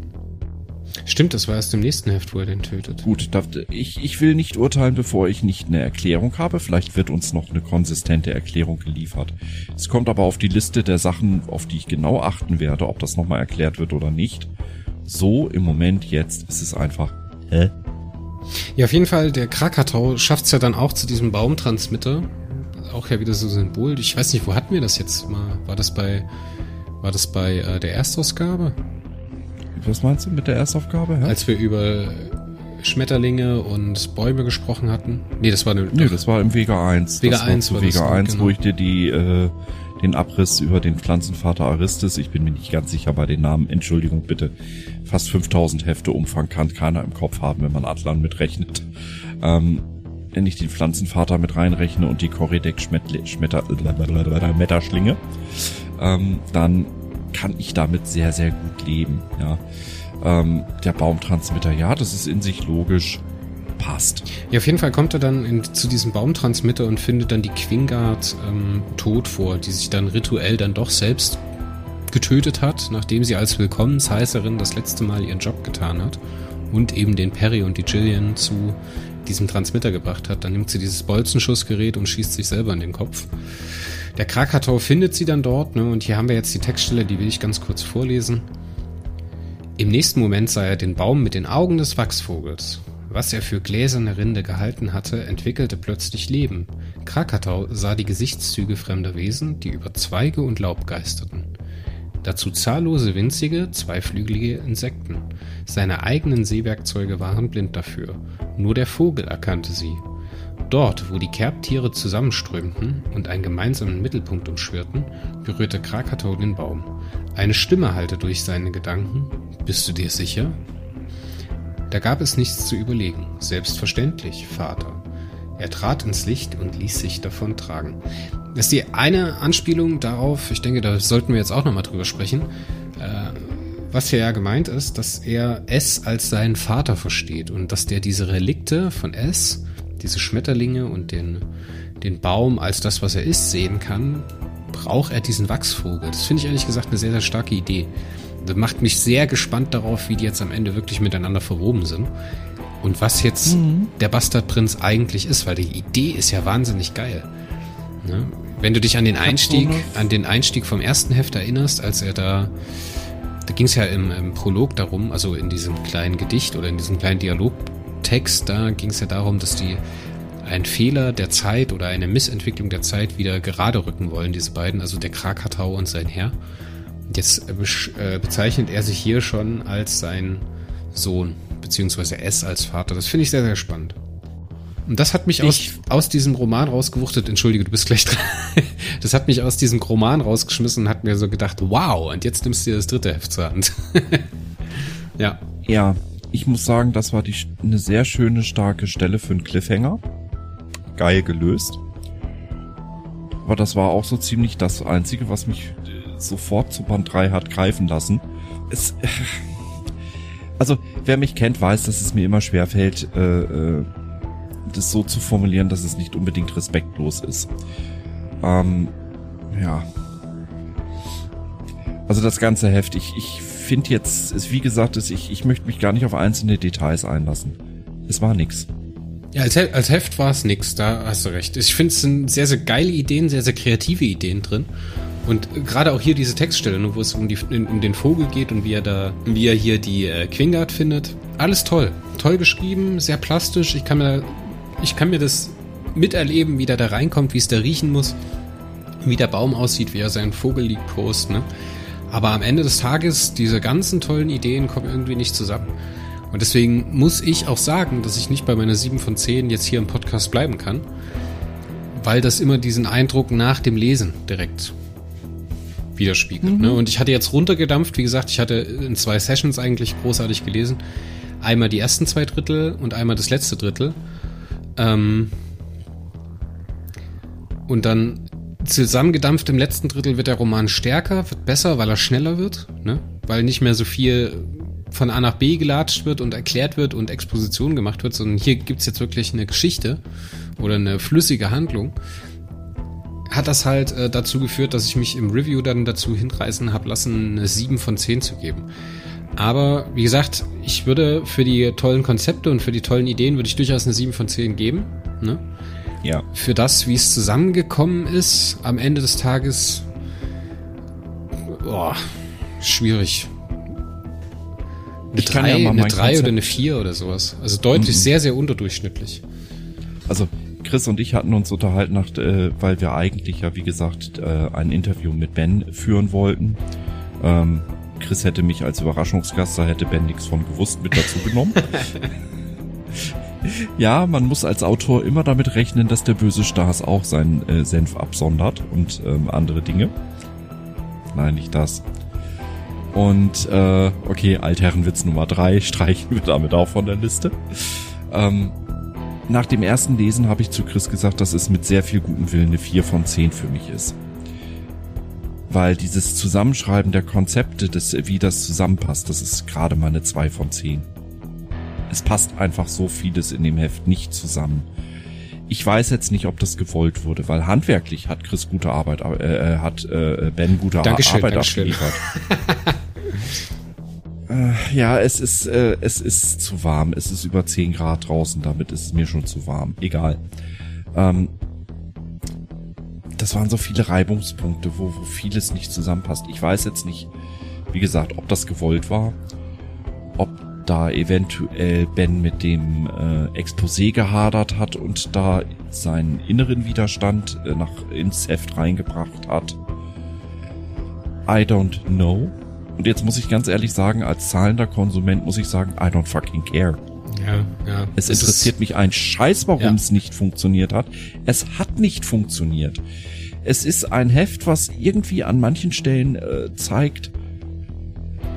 S1: Stimmt, das war erst im nächsten Heft, wo er den tötet.
S2: Gut, ich, ich will nicht urteilen, bevor ich nicht eine Erklärung habe. Vielleicht wird uns noch eine konsistente Erklärung geliefert. Es kommt aber auf die Liste der Sachen, auf die ich genau achten werde, ob das nochmal erklärt wird oder nicht. So im Moment jetzt ist es einfach, hä?
S1: Ja, auf jeden Fall, der Krakatau schafft es ja dann auch zu diesem Baumtransmitter. Auch ja wieder so Symbol. Ich weiß nicht, wo hatten wir das jetzt mal? War das bei, war das bei äh, der Erstausgabe?
S2: Was meinst du mit der Erstaufgabe? Hä?
S1: Als wir über Schmetterlinge und Bäume gesprochen hatten? Nee, das war eine.
S2: Nö, das war im Vega 1.
S1: Vega
S2: das
S1: 1
S2: war zu
S1: das,
S2: Vega 1,
S1: genau.
S2: wo ich dir die, äh, den Abriss über den Pflanzenvater Aristis, ich bin mir nicht ganz sicher bei den Namen, Entschuldigung bitte, fast 5000 Hefte Umfang kann keiner im Kopf haben, wenn man Atlan mitrechnet. Ähm, wenn ich den Pflanzenvater mit reinrechne und die Corridec Schmetter, Schmetter, Metterschlinge, ähm, dann kann ich damit sehr, sehr gut leben, ja. Ähm, der Baumtransmitter, ja, das ist in sich logisch, passt.
S1: Ja, auf jeden Fall kommt er dann in, zu diesem Baumtransmitter und findet dann die Quingard ähm, tot vor, die sich dann rituell dann doch selbst getötet hat, nachdem sie als Willkommensheißerin das letzte Mal ihren Job getan hat und eben den Perry und die Jillian zu diesem Transmitter gebracht hat. Dann nimmt sie dieses Bolzenschussgerät und schießt sich selber in den Kopf. Der Krakatau findet sie dann dort, ne, und hier haben wir jetzt die Textstelle, die will ich ganz kurz vorlesen. Im nächsten Moment sah er den Baum mit den Augen des Wachsvogels. Was er für gläserne Rinde gehalten hatte, entwickelte plötzlich Leben. Krakatau sah die Gesichtszüge fremder Wesen, die über Zweige und Laub geisterten. Dazu zahllose winzige, zweiflügelige Insekten. Seine eigenen Sehwerkzeuge waren blind dafür. Nur der Vogel erkannte sie. Dort, wo die Kerbtiere zusammenströmten und einen gemeinsamen Mittelpunkt umschwirrten, berührte Krakatau den Baum. Eine Stimme hallte durch seine Gedanken. Bist du dir sicher? Da gab es nichts zu überlegen. Selbstverständlich, Vater. Er trat ins Licht und ließ sich davon tragen. Das ist die eine Anspielung darauf, ich denke, da sollten wir jetzt auch nochmal drüber sprechen, äh, was hier ja gemeint ist, dass er S als seinen Vater versteht und dass der diese Relikte von S, diese Schmetterlinge und den, den Baum als das, was er ist, sehen kann, braucht er diesen Wachsvogel. Das finde ich ehrlich gesagt eine sehr, sehr starke Idee. Das macht mich sehr gespannt darauf, wie die jetzt am Ende wirklich miteinander verwoben sind. Und was jetzt der Bastardprinz eigentlich ist, weil die Idee ist ja wahnsinnig geil. Ne? Wenn du dich an den Einstieg, an den Einstieg vom ersten Heft erinnerst, als er da, da ging es ja im, im Prolog darum, also in diesem kleinen Gedicht oder in diesem kleinen Dialogtext, da ging es ja darum, dass die einen Fehler der Zeit oder eine Missentwicklung der Zeit wieder gerade rücken wollen, diese beiden, also der Krakatau und sein Herr. Und Jetzt äh, äh, bezeichnet er sich hier schon als sein Sohn, beziehungsweise S als Vater. Das finde ich sehr, sehr spannend. Und das hat mich aus, aus diesem Roman rausgewuchtet. Entschuldige, du bist gleich dran. Das hat mich aus diesem Roman rausgeschmissen und hat mir so gedacht, wow, und jetzt nimmst du dir das dritte Heft zur Hand. ja.
S2: Ja, ich muss sagen, das war die, eine sehr schöne, starke Stelle für einen Cliffhanger. Geil gelöst. Aber das war auch so ziemlich das Einzige, was mich äh, sofort zu Band 3 hat greifen lassen. Es, also, wer mich kennt, weiß, dass es mir immer schwer fällt, äh, äh, das so zu formulieren, dass es nicht unbedingt respektlos ist. Ähm, ja. Also das ganze Heft, ich, ich finde jetzt, ist wie gesagt, ist, ich, ich möchte mich gar nicht auf einzelne Details einlassen. Es war nix.
S1: Ja, als, als Heft war es nix, da hast du recht. Ich finde, es sind sehr, sehr geile Ideen, sehr, sehr kreative Ideen drin. Und gerade auch hier diese Textstelle, wo es um, die, um den Vogel geht und wie er da, wie er hier die äh, Quingard findet. Alles toll. Toll geschrieben, sehr plastisch. Ich kann mir, ich kann mir das miterleben, wie der da reinkommt, wie es da riechen muss, wie der Baum aussieht, wie er seinen Vogel liegt post, ne. Aber am Ende des Tages, diese ganzen tollen Ideen kommen irgendwie nicht zusammen. Und deswegen muss ich auch sagen, dass ich nicht bei meiner 7 von 10 jetzt hier im Podcast bleiben kann, weil das immer diesen Eindruck nach dem Lesen direkt widerspiegelt. Ne? Mhm. Ne? Und ich hatte jetzt runtergedampft, wie gesagt, ich hatte in zwei Sessions eigentlich großartig gelesen. Einmal die ersten zwei Drittel und einmal das letzte Drittel. Ähm und dann zusammengedampft im letzten Drittel wird der Roman stärker, wird besser, weil er schneller wird, ne? weil nicht mehr so viel von A nach B gelatscht wird und erklärt wird und Exposition gemacht wird, sondern hier gibt's jetzt wirklich eine Geschichte oder eine flüssige Handlung hat das halt äh, dazu geführt, dass ich mich im Review dann dazu hinreißen habe lassen, eine 7 von 10 zu geben. Aber wie gesagt, ich würde für die tollen Konzepte und für die tollen Ideen würde ich durchaus eine 7 von 10 geben. Ne? Ja. Für das, wie es zusammengekommen ist, am Ende des Tages, boah, schwierig. Eine 3 ja eine oder eine 4 oder sowas. Also deutlich mhm. sehr, sehr unterdurchschnittlich.
S2: Also Chris und ich hatten uns unterhalten, nach, äh, weil wir eigentlich ja, wie gesagt, äh, ein Interview mit Ben führen wollten. Ähm, Chris hätte mich als Überraschungsgast, da hätte Ben nichts von gewusst, mit dazu genommen. ja, man muss als Autor immer damit rechnen, dass der böse Stars auch seinen äh, Senf absondert und ähm, andere Dinge. Nein, nicht das. Und äh, okay, Altherrenwitz Nummer drei streichen wir damit auch von der Liste. Ähm, nach dem ersten Lesen habe ich zu Chris gesagt, dass es mit sehr viel gutem Willen eine 4 von 10 für mich ist. Weil dieses Zusammenschreiben der Konzepte, das, wie das zusammenpasst, das ist gerade mal eine 2 von 10. Es passt einfach so vieles in dem Heft nicht zusammen. Ich weiß jetzt nicht, ob das gewollt wurde, weil handwerklich hat Chris gute Arbeit, äh, äh hat äh, Ben gute Dankeschön, Arbeit Dankeschön. abgeliefert. Äh, ja, es ist, äh, es ist zu warm. Es ist über 10 Grad draußen, damit ist es mir schon zu warm. Egal. Ähm, das waren so viele Reibungspunkte, wo, wo vieles nicht zusammenpasst. Ich weiß jetzt nicht, wie gesagt, ob das gewollt war, ob da eventuell Ben mit dem äh, Exposé gehadert hat und da seinen inneren Widerstand äh, nach ins Heft reingebracht hat. I don't know. Und jetzt muss ich ganz ehrlich sagen, als zahlender Konsument muss ich sagen, I don't fucking care. Ja, ja. Es, es interessiert mich ein Scheiß, warum ja. es nicht funktioniert hat. Es hat nicht funktioniert. Es ist ein Heft, was irgendwie an manchen Stellen äh, zeigt,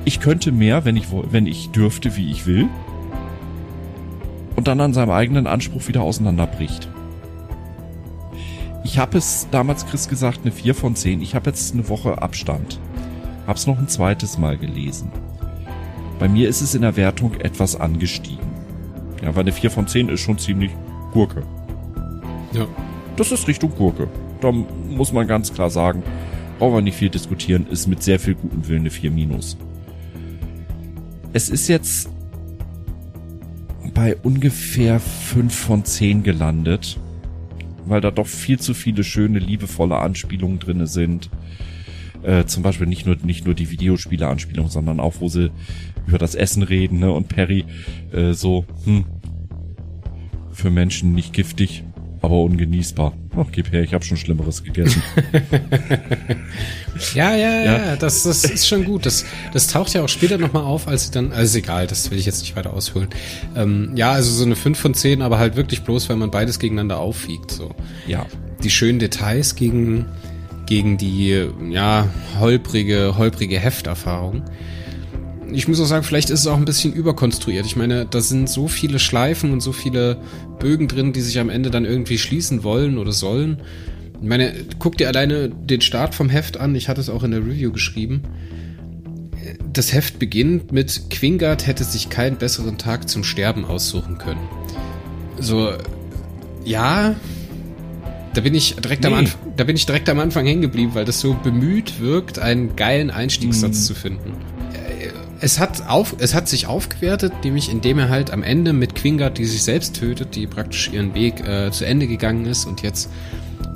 S2: ich könnte mehr, wenn ich, wenn ich dürfte, wie ich will. Und dann an seinem eigenen Anspruch wieder auseinanderbricht. Ich habe es damals Chris gesagt, eine 4 von 10. Ich habe jetzt eine Woche Abstand. Hab's noch ein zweites Mal gelesen. Bei mir ist es in der Wertung etwas angestiegen. Ja, weil eine 4 von 10 ist schon ziemlich Gurke. Ja. Das ist Richtung Gurke. Da muss man ganz klar sagen, brauchen wir nicht viel diskutieren, ist mit sehr viel gutem Willen eine 4 minus. Es ist jetzt bei ungefähr 5 von 10 gelandet, weil da doch viel zu viele schöne, liebevolle Anspielungen drinne sind äh, zum Beispiel nicht nur nicht nur die Videospiele-Anspielung, sondern auch, wo sie über das Essen reden ne? und Perry äh, so, hm, für Menschen nicht giftig, aber ungenießbar. Ach, gib her, ich habe schon Schlimmeres gegessen.
S1: ja, ja, ja, ja, das, das ist schon gut. Das, das taucht ja auch später nochmal auf, als sie dann, also egal, das will ich jetzt nicht weiter ausholen. Ähm, ja, also so eine 5 von 10, aber halt wirklich bloß, weil man beides gegeneinander aufwiegt. So. Ja. Die schönen Details gegen gegen die, ja, holprige, holprige Hefterfahrung. Ich muss auch sagen, vielleicht ist es auch ein bisschen überkonstruiert. Ich meine, da sind so viele Schleifen und so viele Bögen drin, die sich am Ende dann irgendwie schließen wollen oder sollen, Ich meine, guck dir alleine den Start vom Heft an. Ich hatte es auch in der Review geschrieben. Das Heft beginnt mit Quingard hätte sich keinen besseren Tag zum Sterben aussuchen können. So, ja, da bin ich direkt nee. am Anfang, da bin ich direkt am Anfang hängen geblieben, weil das so bemüht wirkt, einen geilen Einstiegssatz mhm. zu finden. Es hat auf, es hat sich aufgewertet, nämlich indem er halt am Ende mit Quingard, die sich selbst tötet, die praktisch ihren Weg äh, zu Ende gegangen ist und jetzt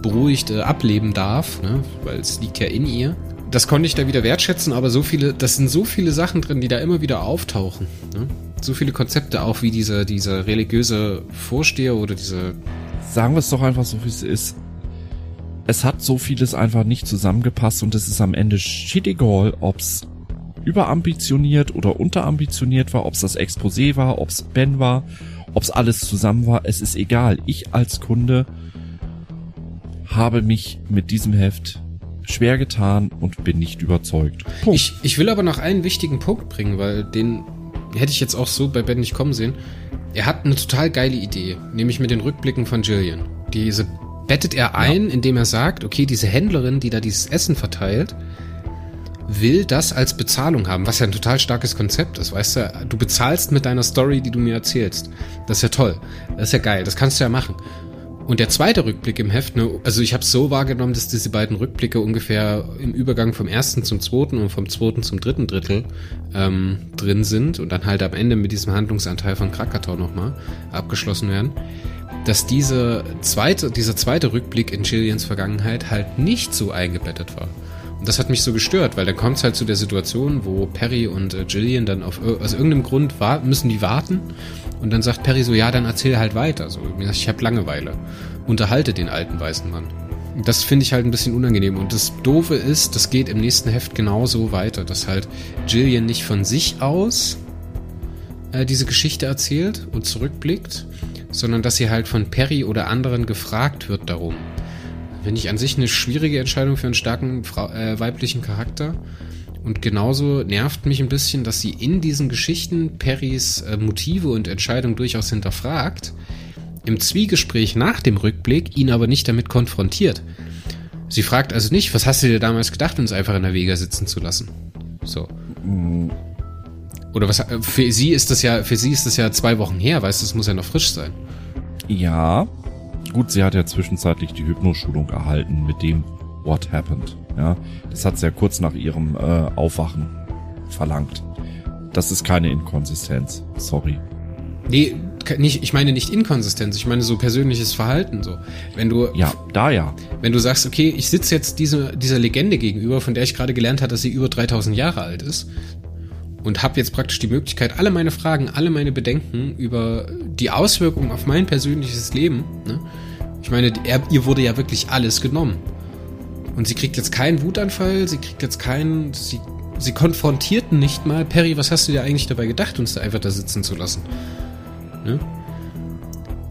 S1: beruhigt äh, ableben darf, ne? weil es liegt ja in ihr. Das konnte ich da wieder wertschätzen, aber so viele, das sind so viele Sachen drin, die da immer wieder auftauchen. Ne? So viele Konzepte, auch wie dieser, dieser religiöse Vorsteher oder diese.
S2: Sagen wir es doch einfach so, wie es ist. Es hat so vieles einfach nicht zusammengepasst und es ist am Ende shit egal, ob's überambitioniert oder unterambitioniert war, ob's das Exposé war, ob's Ben war, ob's alles zusammen war. Es ist egal. Ich als Kunde habe mich mit diesem Heft schwer getan und bin nicht überzeugt.
S1: Punkt. Ich, ich will aber noch einen wichtigen Punkt bringen, weil den hätte ich jetzt auch so bei Ben nicht kommen sehen. Er hat eine total geile Idee, nämlich mit den Rückblicken von Jillian. Diese bettet er ein, ja. indem er sagt, okay, diese Händlerin, die da dieses Essen verteilt, will das als Bezahlung haben, was ja ein total starkes Konzept ist, weißt du, du bezahlst mit deiner Story, die du mir erzählst. Das ist ja toll. Das ist ja geil, das kannst du ja machen. Und der zweite Rückblick im Heft, ne, also ich habe es so wahrgenommen, dass diese beiden Rückblicke ungefähr im Übergang vom ersten zum zweiten und vom zweiten zum dritten Drittel ähm, drin sind und dann halt am Ende mit diesem Handlungsanteil von Krakatoa nochmal abgeschlossen werden, dass diese zweite, dieser zweite Rückblick in Gillians Vergangenheit halt nicht so eingebettet war. Das hat mich so gestört, weil dann kommt es halt zu der Situation, wo Perry und äh, Gillian dann auf aus irgendeinem Grund war, müssen die warten und dann sagt Perry so, ja, dann erzähl halt weiter. So, ich habe Langeweile. Unterhalte den alten weißen Mann. Das finde ich halt ein bisschen unangenehm. Und das Doofe ist, das geht im nächsten Heft genauso weiter, dass halt Jillian nicht von sich aus äh, diese Geschichte erzählt und zurückblickt, sondern dass sie halt von Perry oder anderen gefragt wird darum. Finde ich an sich eine schwierige Entscheidung für einen starken äh, weiblichen Charakter. Und genauso nervt mich ein bisschen, dass sie in diesen Geschichten Perrys äh, Motive und Entscheidungen durchaus hinterfragt, im Zwiegespräch nach dem Rückblick ihn aber nicht damit konfrontiert. Sie fragt also nicht, was hast du dir damals gedacht, uns einfach in der Vega sitzen zu lassen? So. Oder was äh, für sie ist das ja, für sie ist das ja zwei Wochen her, weißt du, das muss ja noch frisch sein.
S2: Ja. Gut, sie hat ja zwischenzeitlich die Hypnoschulung erhalten mit dem What Happened. Ja, das hat sie ja kurz nach ihrem äh, Aufwachen verlangt. Das ist keine Inkonsistenz. Sorry.
S1: Nee, nicht, ich meine nicht Inkonsistenz, ich meine so persönliches Verhalten so. Wenn du
S2: Ja, da ja.
S1: Wenn du sagst, okay, ich sitze jetzt diese, dieser Legende gegenüber, von der ich gerade gelernt habe, dass sie über 3000 Jahre alt ist und habe jetzt praktisch die Möglichkeit, alle meine Fragen, alle meine Bedenken über die Auswirkungen auf mein persönliches Leben, ne? Ich meine, er, ihr wurde ja wirklich alles genommen. Und sie kriegt jetzt keinen Wutanfall, sie kriegt jetzt keinen, sie, sie konfrontierten nicht mal, Perry, was hast du dir eigentlich dabei gedacht, uns da einfach da sitzen zu lassen? Ne?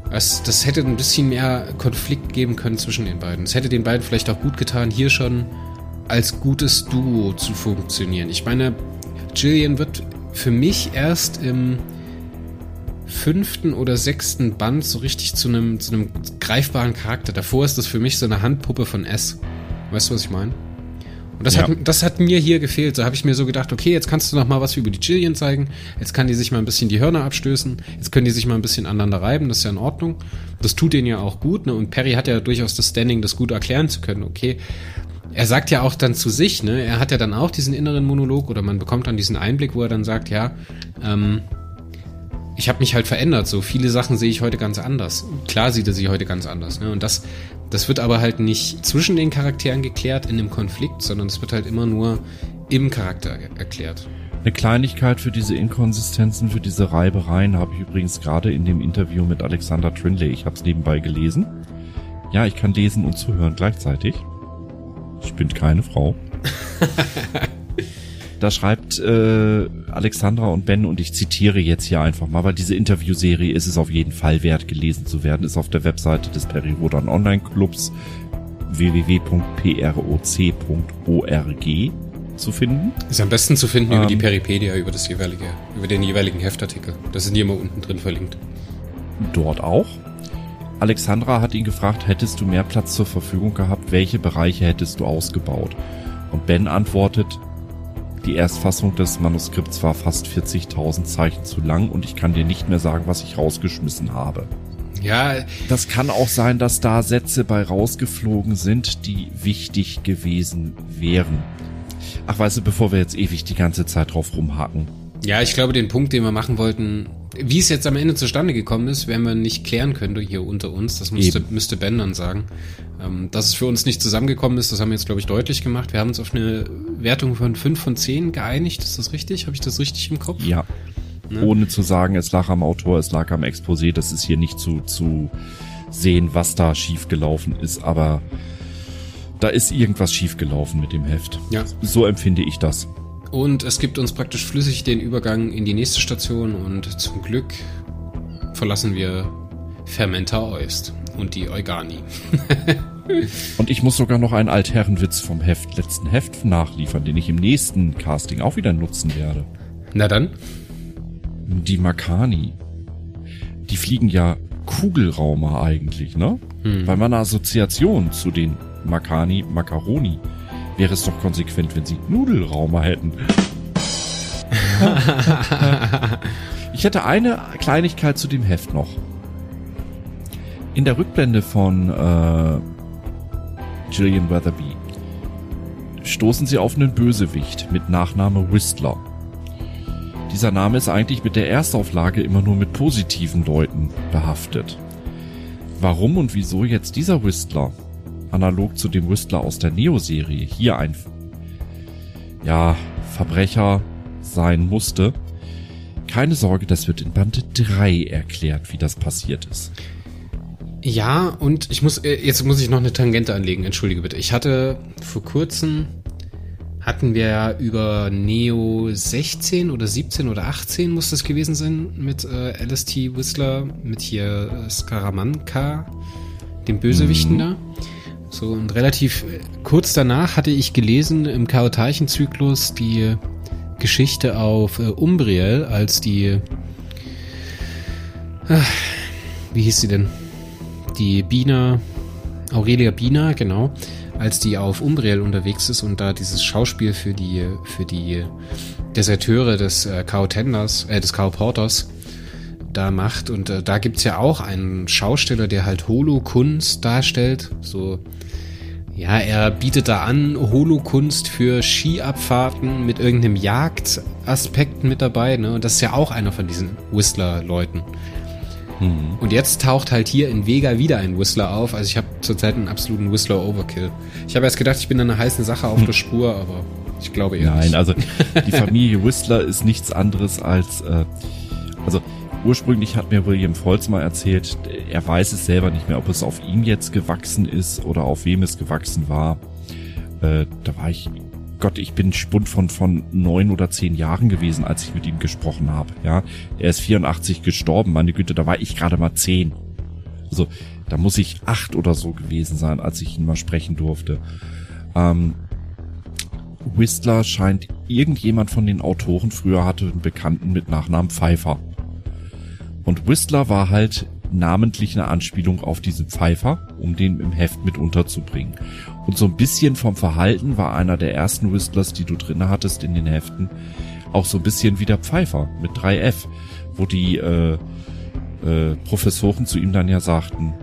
S1: Das, das hätte ein bisschen mehr Konflikt geben können zwischen den beiden. Es hätte den beiden vielleicht auch gut getan, hier schon als gutes Duo zu funktionieren. Ich meine, Jillian wird für mich erst im fünften oder sechsten Band so richtig zu einem, zu einem greifbaren Charakter. Davor ist das für mich so eine Handpuppe von S. Weißt du, was ich meine? Und das, ja. hat, das hat mir hier gefehlt. Da habe ich mir so gedacht, okay, jetzt kannst du noch mal was über die Jillian zeigen. Jetzt kann die sich mal ein bisschen die Hörner abstößen. Jetzt können die sich mal ein bisschen aneinander reiben. Das ist ja in Ordnung. Das tut denen ja auch gut. Ne? Und Perry hat ja durchaus das Standing, das gut erklären zu können. Okay, er sagt ja auch dann zu sich, ne? Er hat ja dann auch diesen inneren Monolog oder man bekommt dann diesen Einblick, wo er dann sagt, ja, ähm, ich habe mich halt verändert. So viele Sachen sehe ich heute ganz anders. Klar sieht er sie heute ganz anders. Ne? Und das, das wird aber halt nicht zwischen den Charakteren geklärt in dem Konflikt, sondern es wird halt immer nur im Charakter erklärt.
S2: Eine Kleinigkeit für diese Inkonsistenzen, für diese Reibereien habe ich übrigens gerade in dem Interview mit Alexander Trinley, ich habe es nebenbei gelesen. Ja, ich kann lesen und zuhören gleichzeitig. Ich bin keine Frau. Da schreibt äh, Alexandra und Ben, und ich zitiere jetzt hier einfach mal, weil diese Interviewserie ist es auf jeden Fall wert, gelesen zu werden, ist auf der Webseite des Perirodan Online Clubs www.proc.org zu finden.
S1: Ist am besten zu finden ähm, über die ähm, Peripedia, über das jeweilige, über den jeweiligen Heftartikel. Das sind die immer unten drin verlinkt.
S2: Dort auch. Alexandra hat ihn gefragt, hättest du mehr Platz zur Verfügung gehabt, welche Bereiche hättest du ausgebaut? Und Ben antwortet, die Erstfassung des Manuskripts war fast 40.000 Zeichen zu lang und ich kann dir nicht mehr sagen, was ich rausgeschmissen habe.
S1: Ja,
S2: Das kann auch sein, dass da Sätze bei rausgeflogen sind, die wichtig gewesen wären. Ach, weißt du, bevor wir jetzt ewig die ganze Zeit drauf rumhaken.
S1: ja, ich glaube, den Punkt, den wir machen wollten, wie es jetzt am Ende zustande gekommen ist, werden wir nicht klären können hier unter uns. Das müsste, müsste Ben dann sagen. Ähm, dass es für uns nicht zusammengekommen ist, das haben wir jetzt, glaube ich, deutlich gemacht. Wir haben uns auf eine Wertung von 5 von 10 geeinigt. Ist das richtig? Habe ich das richtig im Kopf?
S2: Ja.
S1: Ne?
S2: Ohne zu sagen, es lag am Autor, es lag am Exposé, das ist hier nicht zu, zu sehen, was da schiefgelaufen ist, aber da ist irgendwas schiefgelaufen mit dem Heft.
S1: Ja.
S2: So empfinde ich das.
S1: Und es gibt uns praktisch flüssig den Übergang in die nächste Station und zum Glück verlassen wir Fermenta Oist und die Eugani.
S2: Und ich muss sogar noch einen Altherrenwitz vom Heft, letzten Heft nachliefern, den ich im nächsten Casting auch wieder nutzen werde.
S1: Na dann.
S2: Die Makani. Die fliegen ja Kugelraumer eigentlich, ne? Weil meine Assoziation zu den Makani, Macaroni, wäre es doch konsequent, wenn sie Nudelraumer hätten. ich hätte eine Kleinigkeit zu dem Heft noch. In der Rückblende von äh, Gillian Weatherby stoßen sie auf einen Bösewicht mit Nachname Whistler. Dieser Name ist eigentlich mit der Erstauflage immer nur mit positiven Leuten behaftet. Warum und wieso jetzt dieser Whistler, analog zu dem Whistler aus der Neo-Serie, hier ein, ja, Verbrecher sein musste, keine Sorge, das wird in Band 3 erklärt, wie das passiert ist.
S1: Ja, und ich muss, äh, jetzt muss ich noch eine Tangente anlegen, entschuldige bitte. Ich hatte vor kurzem, hatten wir ja über Neo 16 oder 17 oder 18 muss das gewesen sein mit äh, LST Whistler, mit hier äh, Skaramanka, dem Bösewichten da. So, und relativ kurz danach hatte ich gelesen im Chaotarchenzyklus die Geschichte auf äh, Umbriel, als die, ah, wie hieß sie denn? die Bina, Aurelia Bina, genau, als die auf Umbriel unterwegs ist und da dieses Schauspiel für die, für die Deserteure des äh, Kao Tenders, äh, des Kao Porters da macht. Und äh, da gibt's ja auch einen Schausteller, der halt Holo-Kunst darstellt. So, ja, er bietet da an, Holo-Kunst für Skiabfahrten mit irgendeinem Jagdaspekt mit dabei, ne? Und das ist ja auch einer von diesen Whistler-Leuten. Und jetzt taucht halt hier in Vega wieder ein Whistler auf. Also ich habe zurzeit einen absoluten Whistler-Overkill. Ich habe erst gedacht, ich bin an einer heißen Sache auf der Spur, aber ich glaube eher
S2: Nein,
S1: nicht.
S2: also die Familie Whistler ist nichts anderes als, äh, also ursprünglich hat mir William Foltz mal erzählt, er weiß es selber nicht mehr, ob es auf ihm jetzt gewachsen ist oder auf wem es gewachsen war. Äh, da war ich, Gott, ich bin Spund von, von neun oder zehn Jahren gewesen, als ich mit ihm gesprochen habe. Ja, er ist 84 gestorben, meine Güte, da war ich gerade mal zehn. Also da muss ich acht oder so gewesen sein, als ich ihn mal sprechen durfte. Ähm, Whistler scheint irgendjemand von den Autoren früher hatte einen Bekannten mit Nachnamen Pfeiffer. Und Whistler war halt namentlich eine Anspielung auf diesen Pfeiffer, um den im Heft mit unterzubringen. Und so ein bisschen vom Verhalten war einer der ersten Whistlers, die du drinne hattest in den Heften, auch so ein bisschen wie der Pfeiffer mit 3F, wo die äh, äh, Professoren zu ihm dann ja sagten,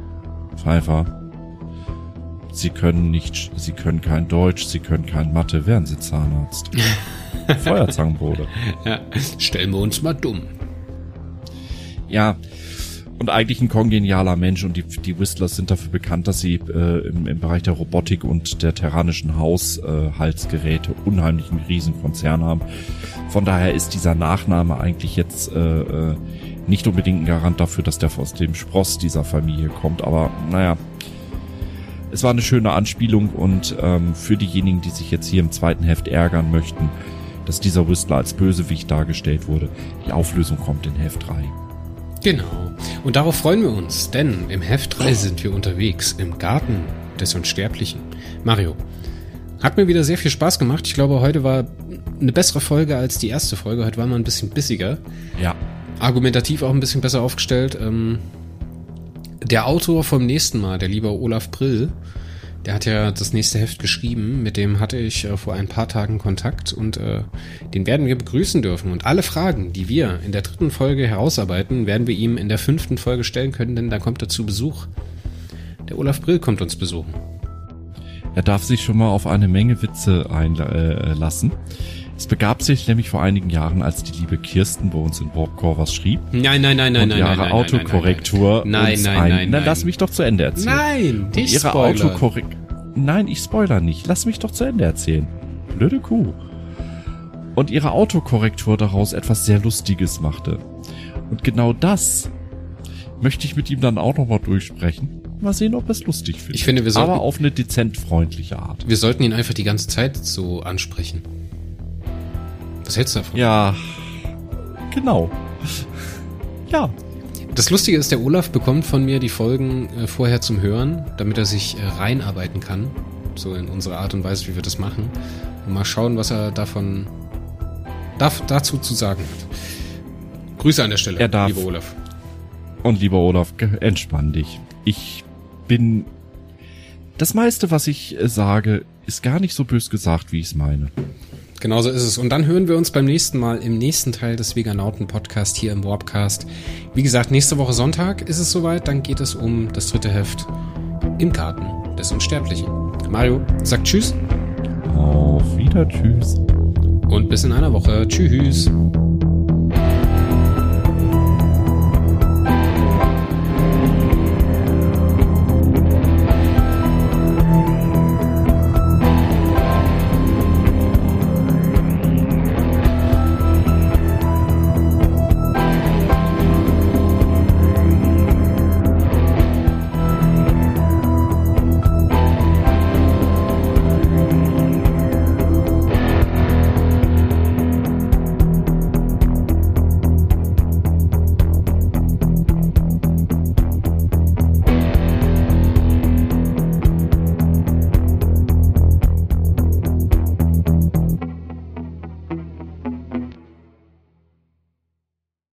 S2: Pfeiffer, Sie können nicht, Sie können kein Deutsch, Sie können kein Mathe, werden Sie Zahnarzt. Feuerzangenbowle.
S1: Ja. Stellen wir uns mal dumm.
S2: Ja, und eigentlich ein kongenialer Mensch und die, die Whistlers sind dafür bekannt, dass sie äh, im, im Bereich der Robotik und der terranischen Haushaltsgeräte unheimlichen Riesenkonzern haben. Von daher ist dieser Nachname eigentlich jetzt äh, äh, nicht unbedingt ein Garant dafür, dass der aus dem Spross dieser Familie kommt, aber naja. Es war eine schöne Anspielung und ähm, für diejenigen, die sich jetzt hier im zweiten Heft ärgern möchten, dass dieser Whistler als Bösewicht dargestellt wurde, die Auflösung kommt in Heft 3.
S1: Genau. Und darauf freuen wir uns, denn im Heft 3 sind wir unterwegs im Garten des Unsterblichen. Mario, hat mir wieder sehr viel Spaß gemacht. Ich glaube, heute war eine bessere Folge als die erste Folge. Heute war man ein bisschen bissiger.
S2: Ja,
S1: Argumentativ auch ein bisschen besser aufgestellt. Ähm, Der Autor vom nächsten Mal, der liebe Olaf Brill, der hat ja das nächste Heft geschrieben, mit dem hatte ich äh, vor ein paar Tagen Kontakt und äh, den werden wir begrüßen dürfen. Und alle Fragen, die wir in der dritten Folge herausarbeiten, werden wir ihm in der fünften Folge stellen können, denn da kommt er zu Besuch. Der Olaf Brill kommt uns besuchen.
S2: Er darf sich schon mal auf eine Menge Witze einlassen. Es begab sich nämlich vor einigen Jahren, als die liebe Kirsten bei uns in Warpcore was schrieb.
S1: Nein, nein, nein, nein,
S2: und
S1: nein.
S2: ihre
S1: nein,
S2: Autokorrektur
S1: nein, nein,
S2: uns
S1: nein,
S2: ein...
S1: nein,
S2: Na,
S1: nein.
S2: lass mich doch zu Ende erzählen.
S1: Nein,
S2: Und
S1: nicht
S2: ihre
S1: spoilern.
S2: Autokorrekt... Nein, ich spoiler nicht. Lass mich doch zu Ende erzählen. Blöde Kuh. Und ihre Autokorrektur daraus etwas sehr Lustiges machte. Und genau das möchte ich mit ihm dann auch nochmal durchsprechen. Mal sehen, ob er es lustig findet.
S1: Ich finde, wir sollten-
S2: Aber auf eine dezent freundliche Art.
S1: Wir sollten ihn einfach die ganze Zeit so ansprechen. Was hältst du davon?
S2: Ja, genau. Ja,
S1: Das Lustige ist, der Olaf bekommt von mir die Folgen äh, vorher zum Hören, damit er sich äh, reinarbeiten kann. So in unsere Art und Weise, wie wir das machen. Und mal schauen, was er davon darf, dazu zu sagen hat. Grüße an der Stelle,
S2: Er darf.
S1: lieber Olaf.
S2: Und lieber Olaf, entspann dich. Ich bin. Das meiste, was ich äh, sage, ist gar nicht so bös gesagt, wie ich es meine.
S1: Genauso ist es. Und dann hören wir uns beim nächsten Mal im nächsten Teil des Veganauten Podcast hier im Warpcast. Wie gesagt, nächste Woche Sonntag ist es soweit. Dann geht es um das dritte Heft im Garten des Unsterblichen. Mario sagt Tschüss
S2: Auf wieder, tschüss.
S1: und bis in einer Woche. Tschüss.